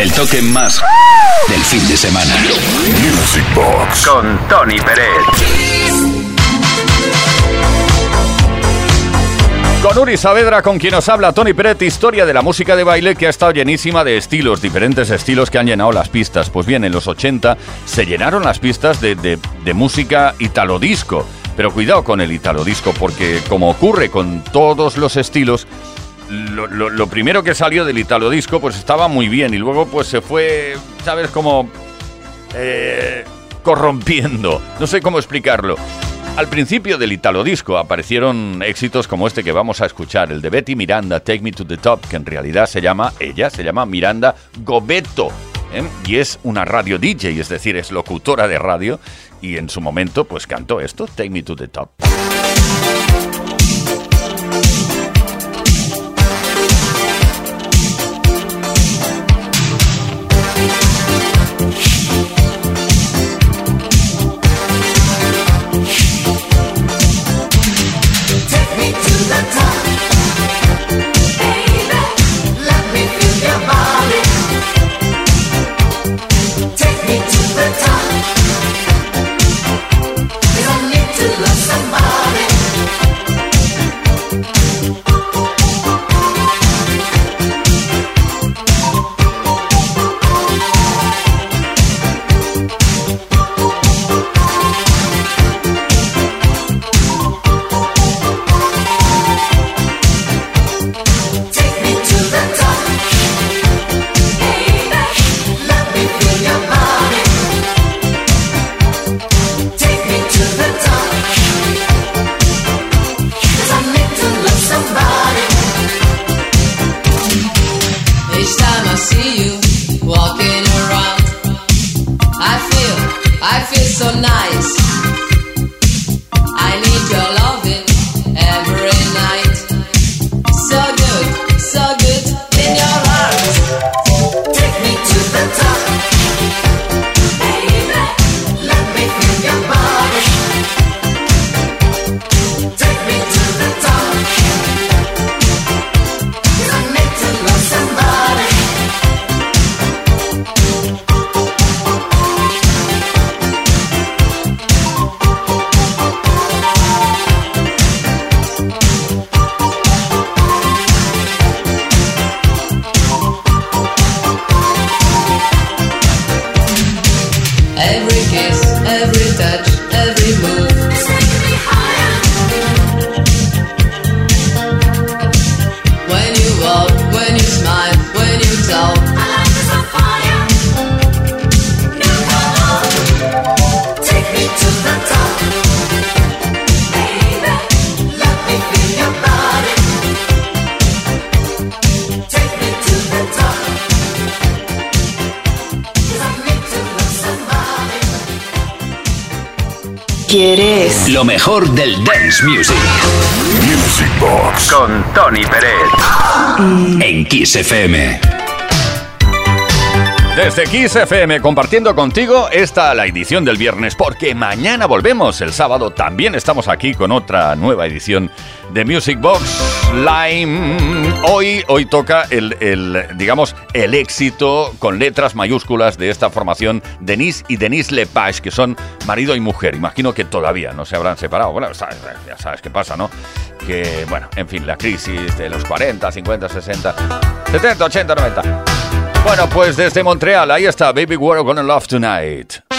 El toque más del fin de semana. Music Box. Con Tony Pérez. Con Uri Saavedra, con quien nos habla Tony Peret, historia de la música de baile que ha estado llenísima de estilos, diferentes estilos que han llenado las pistas. Pues bien, en los 80 se llenaron las pistas de, de, de música italo disco. Pero cuidado con el italo disco, porque como ocurre con todos los estilos, lo, primero que salió del italo disco pues estaba muy bien y luego pues se fue, ¿sabes? Como eh, corrompiendo. No sé cómo explicarlo. Al principio del Italo Disco aparecieron éxitos como este que vamos a escuchar, el de Betty Miranda, Take Me to the Top, que en realidad se llama, ella se llama Miranda Gobeto. ¿eh? Y es una radio DJ, es decir, es locutora de radio. Y en su momento, pues cantó esto, Take Me to the Top. ¿Quieres? Lo mejor del dance music. Music Box. Con Tony Pérez. Mm. En Kiss FM. Desde Kiss FM compartiendo contigo esta la edición del viernes porque mañana volvemos el sábado también estamos aquí con otra nueva edición de Music Box Lime. Hoy, hoy toca el, el, digamos, el éxito con letras mayúsculas de esta formación Denise y Denise Lepage, que son marido y mujer. Imagino que todavía no se habrán separado. Bueno, sabes, ya sabes qué pasa, ¿no? Que, bueno, en fin, la crisis de los 40, 50, 60, 70, 80, 90. Bueno, pues desde Montreal, ahí está Baby We're Gonna Love Tonight.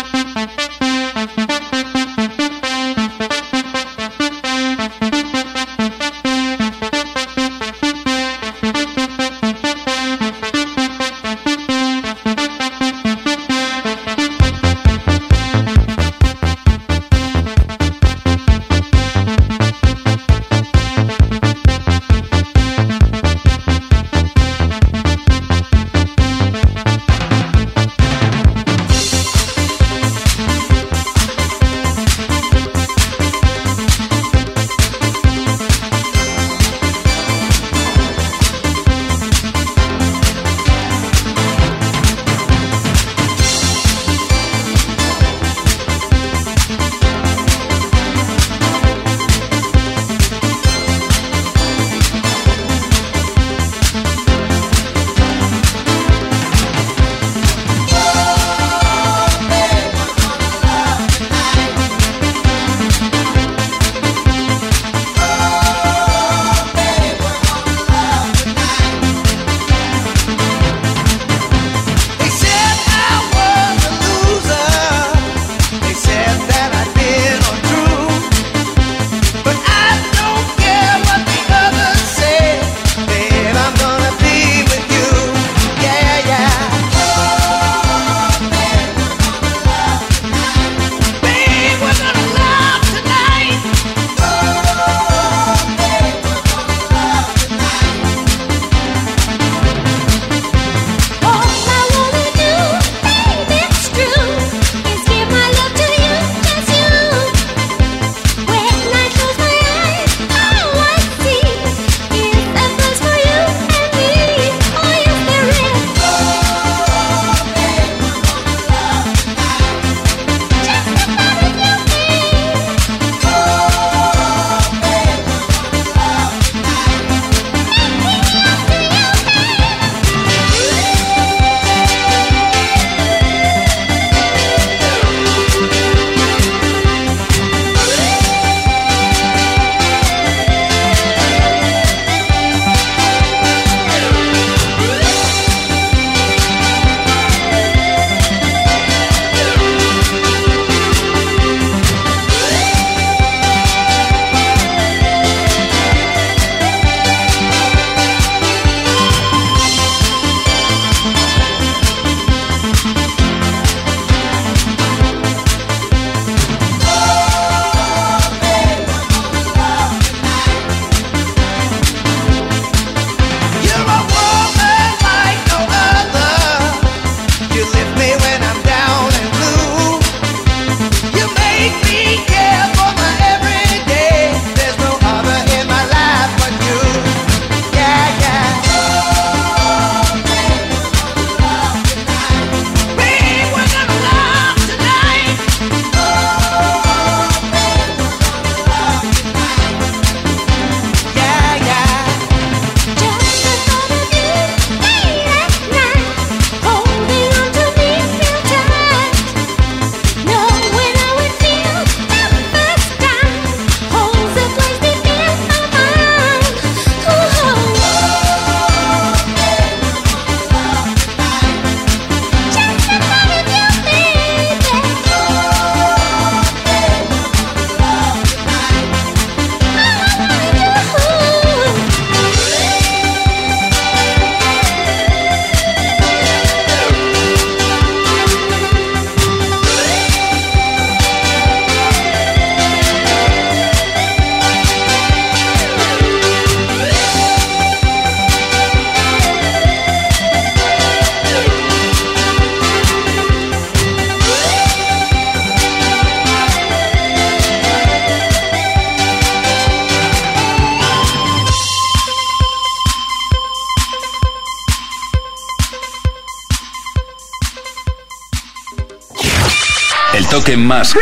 Toque más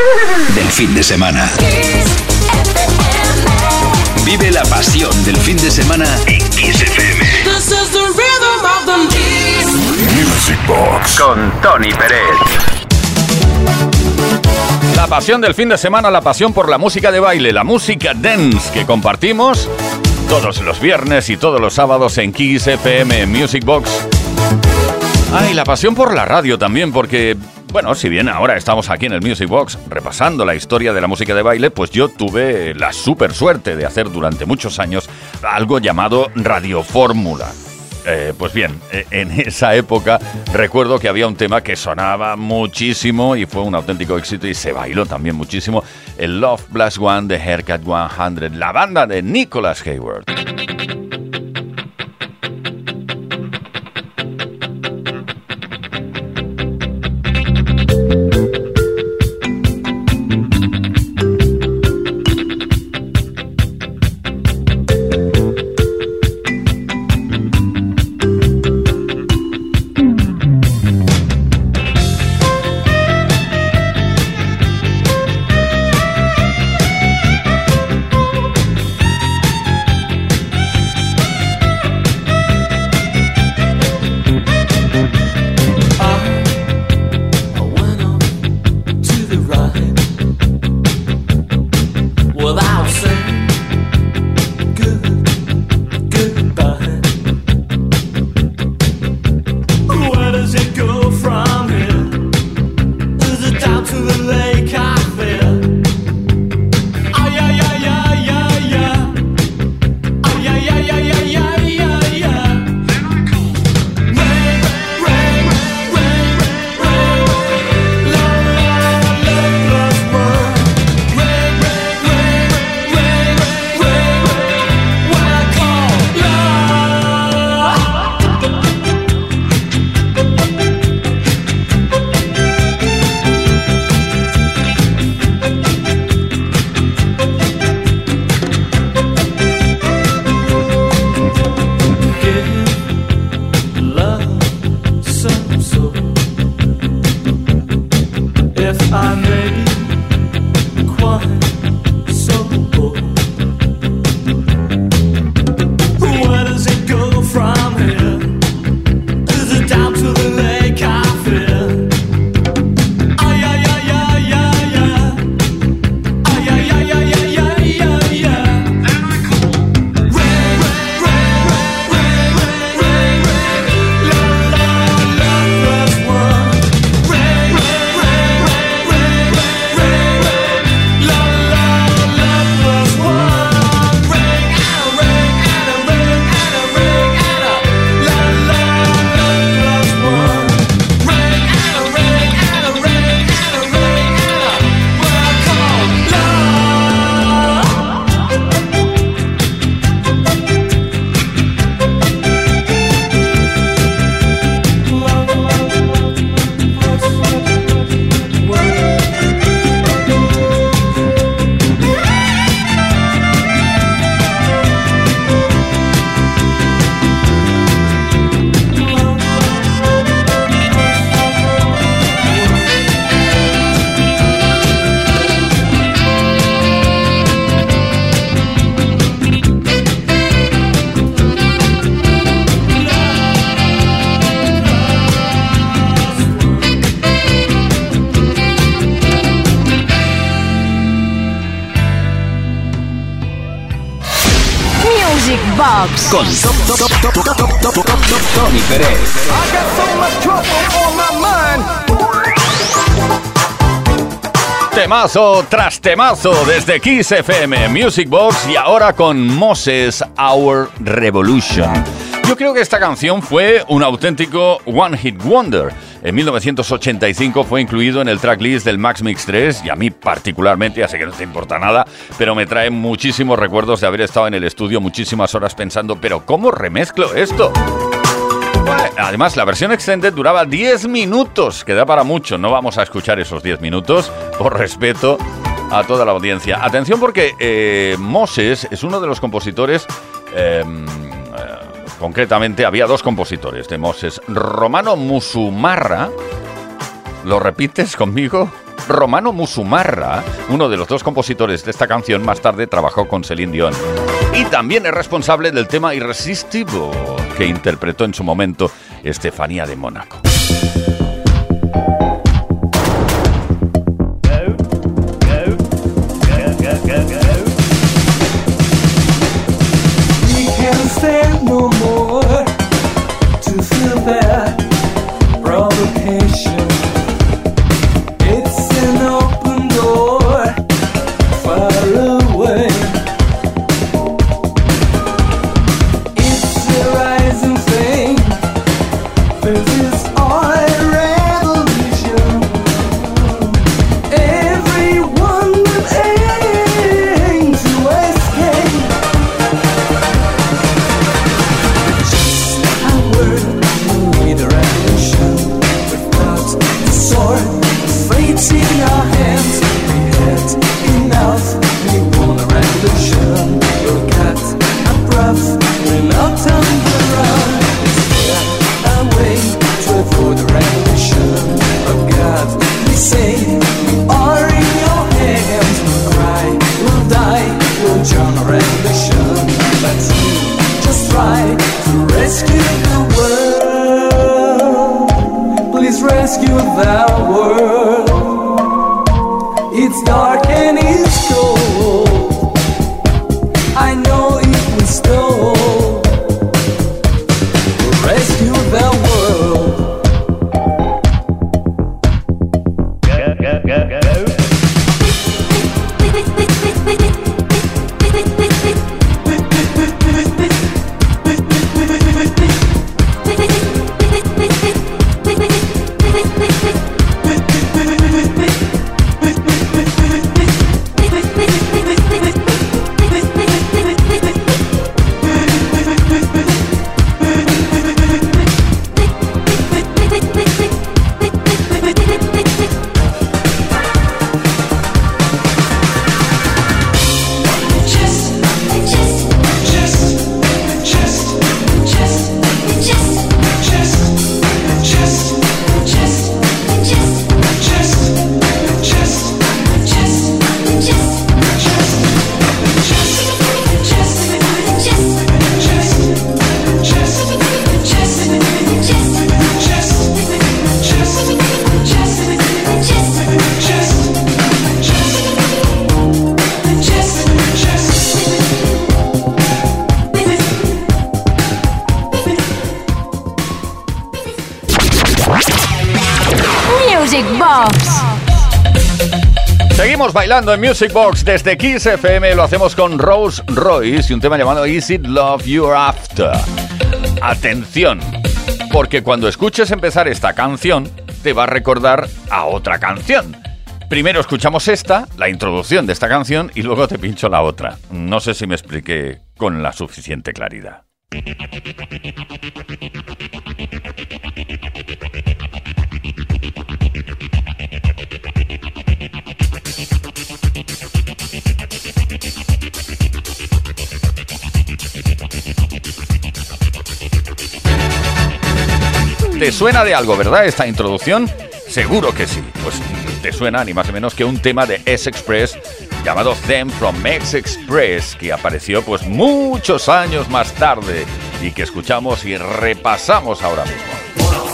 del fin de semana. Vive la pasión del fin de semana en Kiss FM. Music Box. Con Tony Pérez. La pasión del fin de semana, la pasión por la música de baile, la música dance que compartimos todos los viernes y todos los sábados en Kiss FM Music Box. Ay, la pasión por la radio también, porque, bueno, si bien ahora estamos aquí en el Music Box repasando la historia de la música de baile, pues yo tuve la super suerte de hacer durante muchos años algo llamado Radio Fórmula. Eh, pues bien, eh, en esa época recuerdo que había un tema que sonaba muchísimo y fue un auténtico éxito y se bailó también muchísimo, el Love Plus One de Haircut 100, la banda de Nicholas Hayward. Con Tony Pérez. Temazo tras temazo desde Kiss FM Music Box y ahora con Moses Our Revolution. Yo creo que esta canción fue un auténtico One Hit Wonder. En 1985 fue incluido en el tracklist del Max Mix 3 y a mí particularmente, ya sé que no te importa nada, pero me trae muchísimos recuerdos de haber estado en el estudio muchísimas horas pensando, pero ¿cómo remezclo esto? Además, la versión extended duraba 10 minutos, que da para mucho. No vamos a escuchar esos 10 minutos por respeto a toda la audiencia. Atención porque eh, Moses es uno de los compositores... Em, concretamente, había dos compositores de Moses. Romano Musumarra, ¿lo repites conmigo? Romano Musumarra, uno de los dos compositores de esta canción, más tarde trabajó con Celine Dion. Y también es responsable del tema Irresistible que interpretó en su momento Estefanía de Mónaco. rescue the world. Please rescue thou. Bailando en Music Box desde Kiss FM. Lo hacemos con Rose Royce y un tema llamado Is It Love You're After. Atención, porque cuando escuches empezar esta canción, te va a recordar a otra canción. Primero escuchamos esta, la introducción de esta canción, y luego te pincho la otra. No sé si me expliqué con la suficiente claridad. ¿Te suena de algo, verdad, esta introducción? Seguro que sí. Pues te suena ni más ni menos que un tema de S-Express llamado Them from X Express, que apareció pues muchos años más tarde y que escuchamos y repasamos ahora mismo.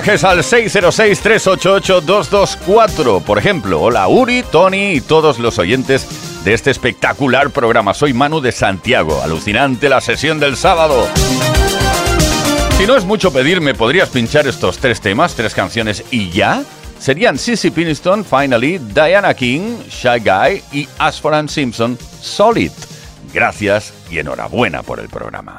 mensajes al 606-388-224. Por ejemplo, hola Uri, Tony y todos los oyentes de este espectacular programa. Soy Manu de Santiago. Alucinante la sesión del sábado. Si no es mucho pedir, ¿me podrías pinchar estos tres temas, tres canciones y ya? Serían Sissy Piniston, Finally, Diana King, Shy Guy y Asforan Simpson, Solid. Gracias y enhorabuena por el programa.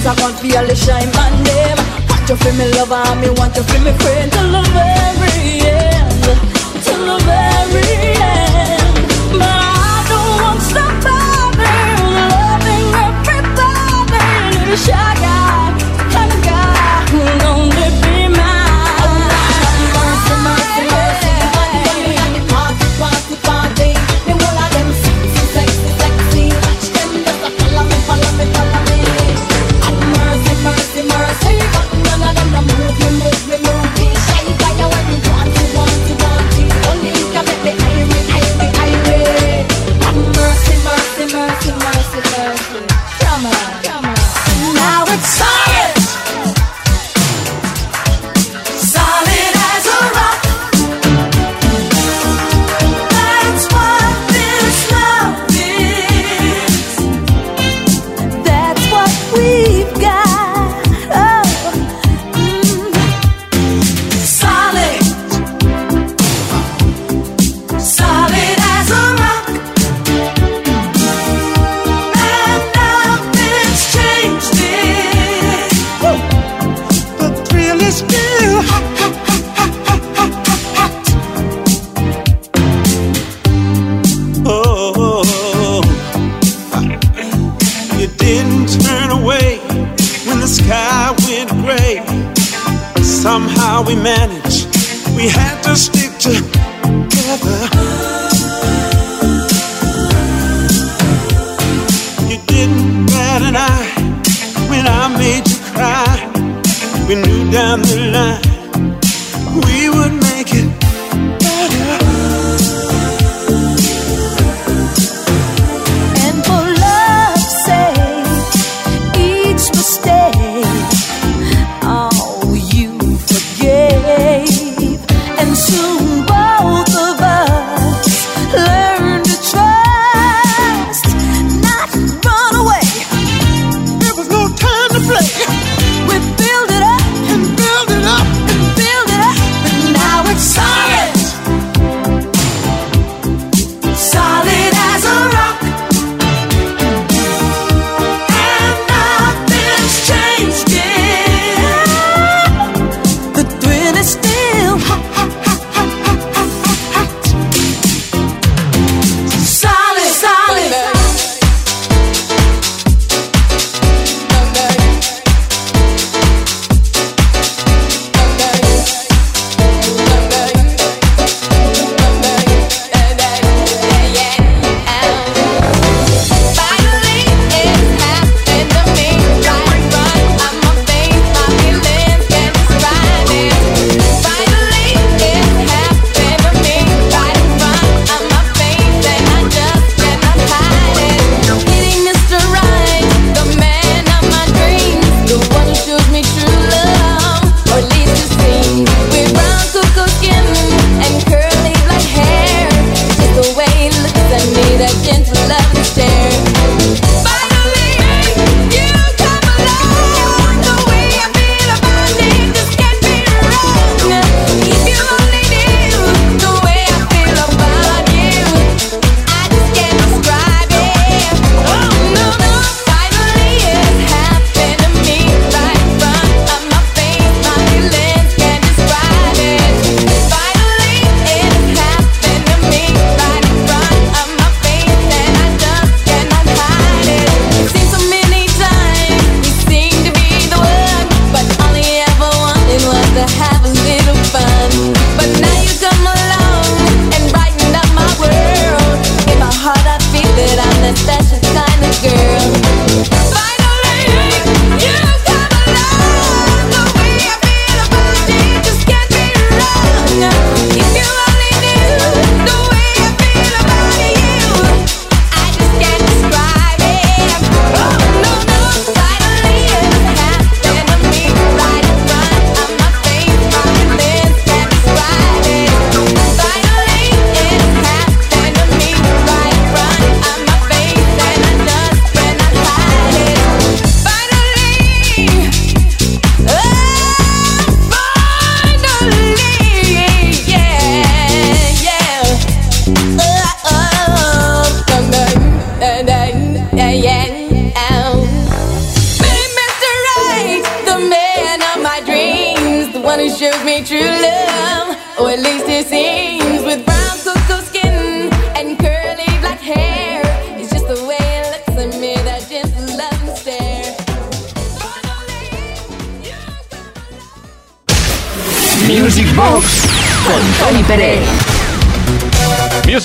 things I want feel the shine my name. Want you feel me lover, me want you feel me friend till the very end, till the very end. But I don't want somebody loving everybody, little shy.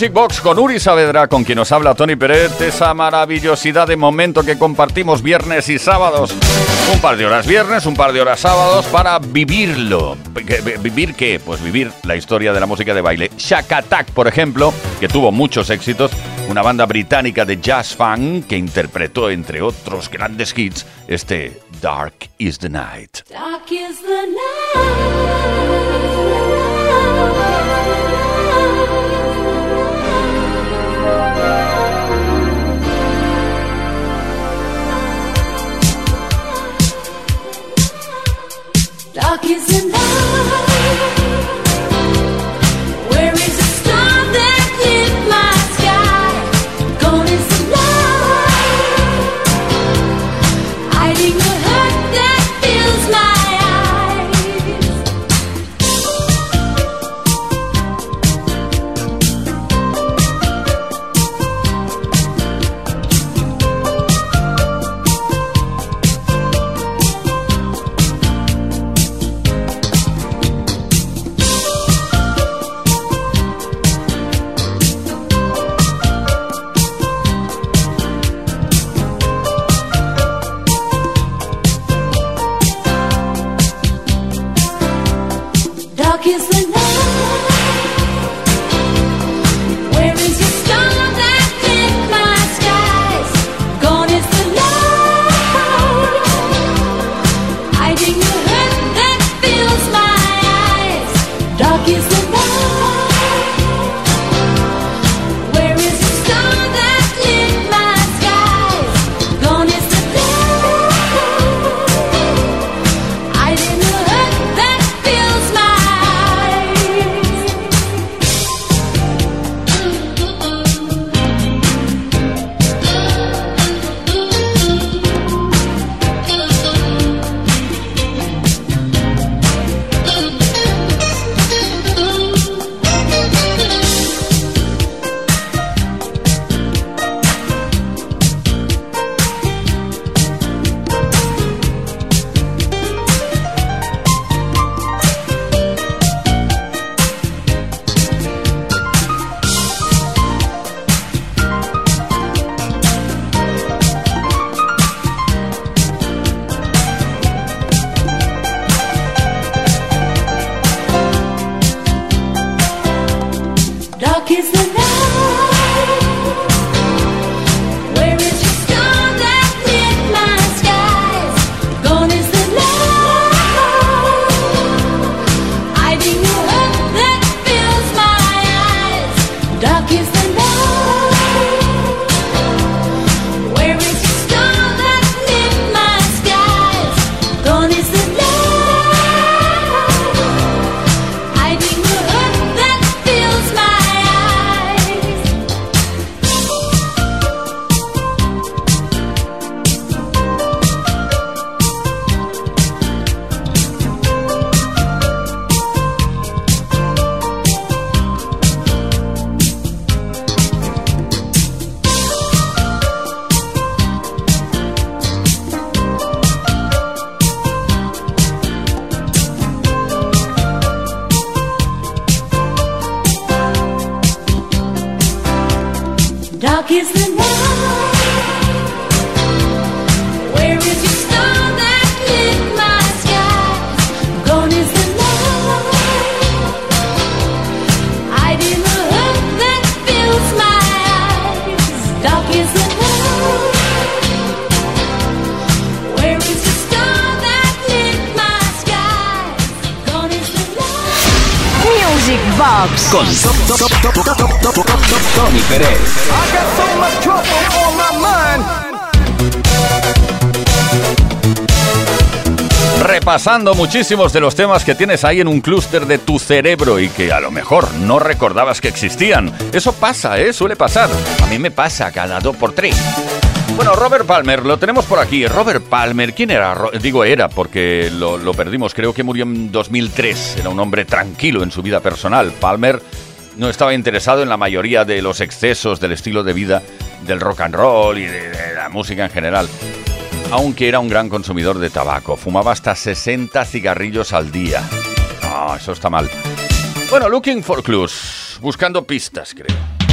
Music Box con Uri Saavedra, con quien nos habla Tony Peret, esa maravillosidad de momento que compartimos viernes y sábados. Un par de horas viernes, un par de horas sábados para vivirlo. ¿Vivir qué? Pues vivir la historia de la música de baile. Shack Attack, por ejemplo, que tuvo muchos éxitos, una banda británica de jazz funk que interpretó, entre otros grandes hits, este Dark is the Night. Dark is the Night. Dark is the night. muchísimos de los temas que tienes ahí en un clúster de tu cerebro y que a lo mejor no recordabas que existían. Eso pasa, ¿eh? Suele pasar. A mí me pasa cada dos por tres. Bueno, Robert Palmer, lo tenemos por aquí. Robert Palmer, ¿quién era? Digo era porque lo, perdimos, creo que murió en 2003. Era un hombre tranquilo en su vida personal. Palmer no estaba interesado en la mayoría de los excesos del estilo de vida del rock and roll y de la música en general. Aunque era un gran consumidor de tabaco. Fumaba hasta 60 cigarrillos al día. No, eso está mal. Bueno, looking for clues. Buscando pistas, creo.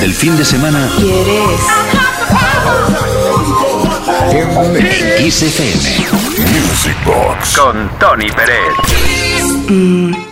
Del fin de semana ¿Quieres? en Kiss FM. Music Box. Con Tony Pérez. Ooh,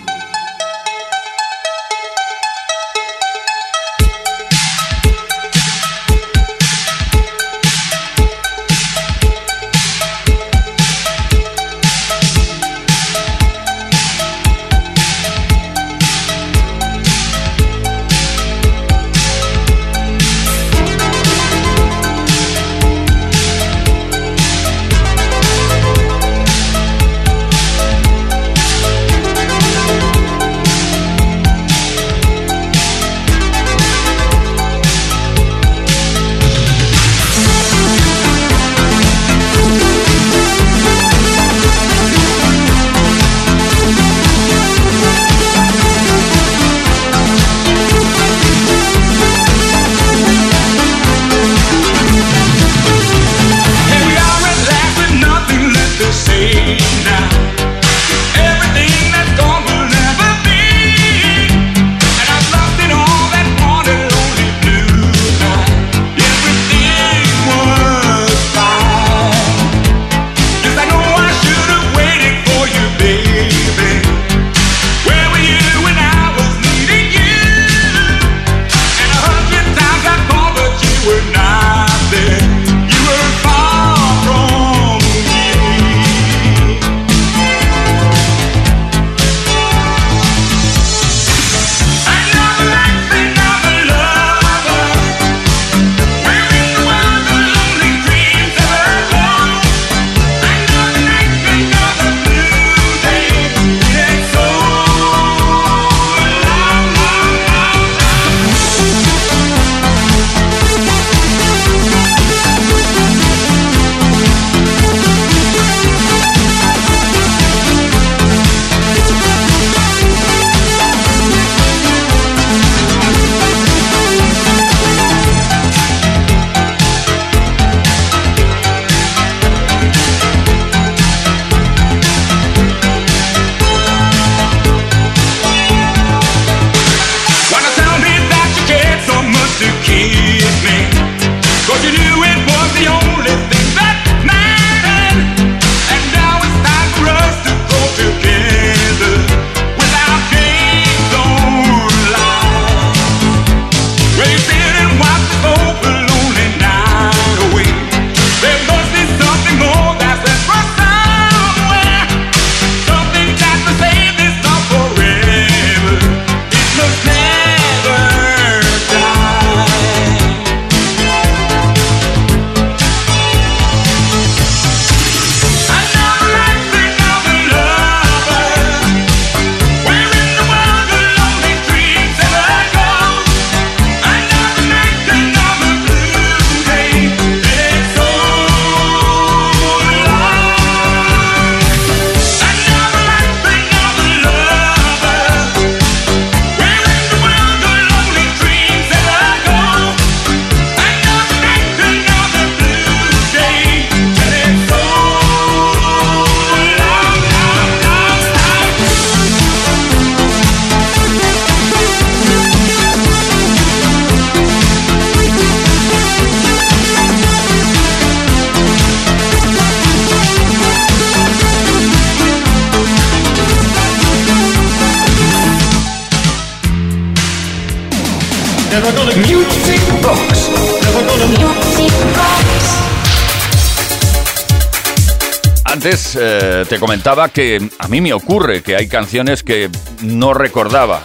que a mí me ocurre que hay canciones que no recordaba.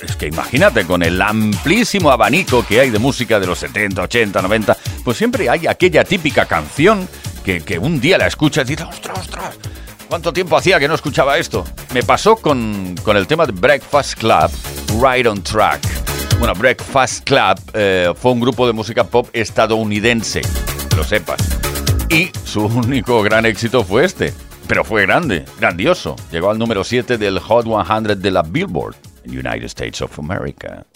Es que imagínate, con el amplísimo abanico que hay de música de los 70, 80, 90, pues siempre hay aquella típica canción que, que un día la escuchas y dices, ostras, ostras, ¿cuánto tiempo hacía que no escuchaba esto? Me pasó con, con el tema de Breakfast Club, Right on Track. Bueno, Breakfast Club eh, fue un grupo de música pop estadounidense, que lo sepas. Y su único gran éxito fue este, pero fue grande, grandioso. Llegó al número 7 del Hot 100 de la Billboard, United States of America.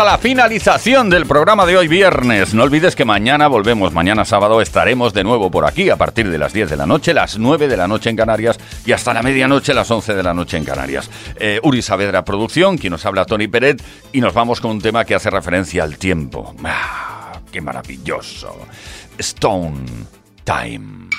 a la finalización del programa de hoy viernes. No olvides que mañana volvemos, mañana sábado estaremos de nuevo por aquí a partir de las 10 de la noche, las 9 de la noche en Canarias y hasta la medianoche, las 11 de la noche en Canarias. Eh, Uri Saavedra Producción, quien nos habla Tony Peret y nos vamos con un tema que hace referencia al tiempo. Ah, ¡Qué maravilloso! Stone Time.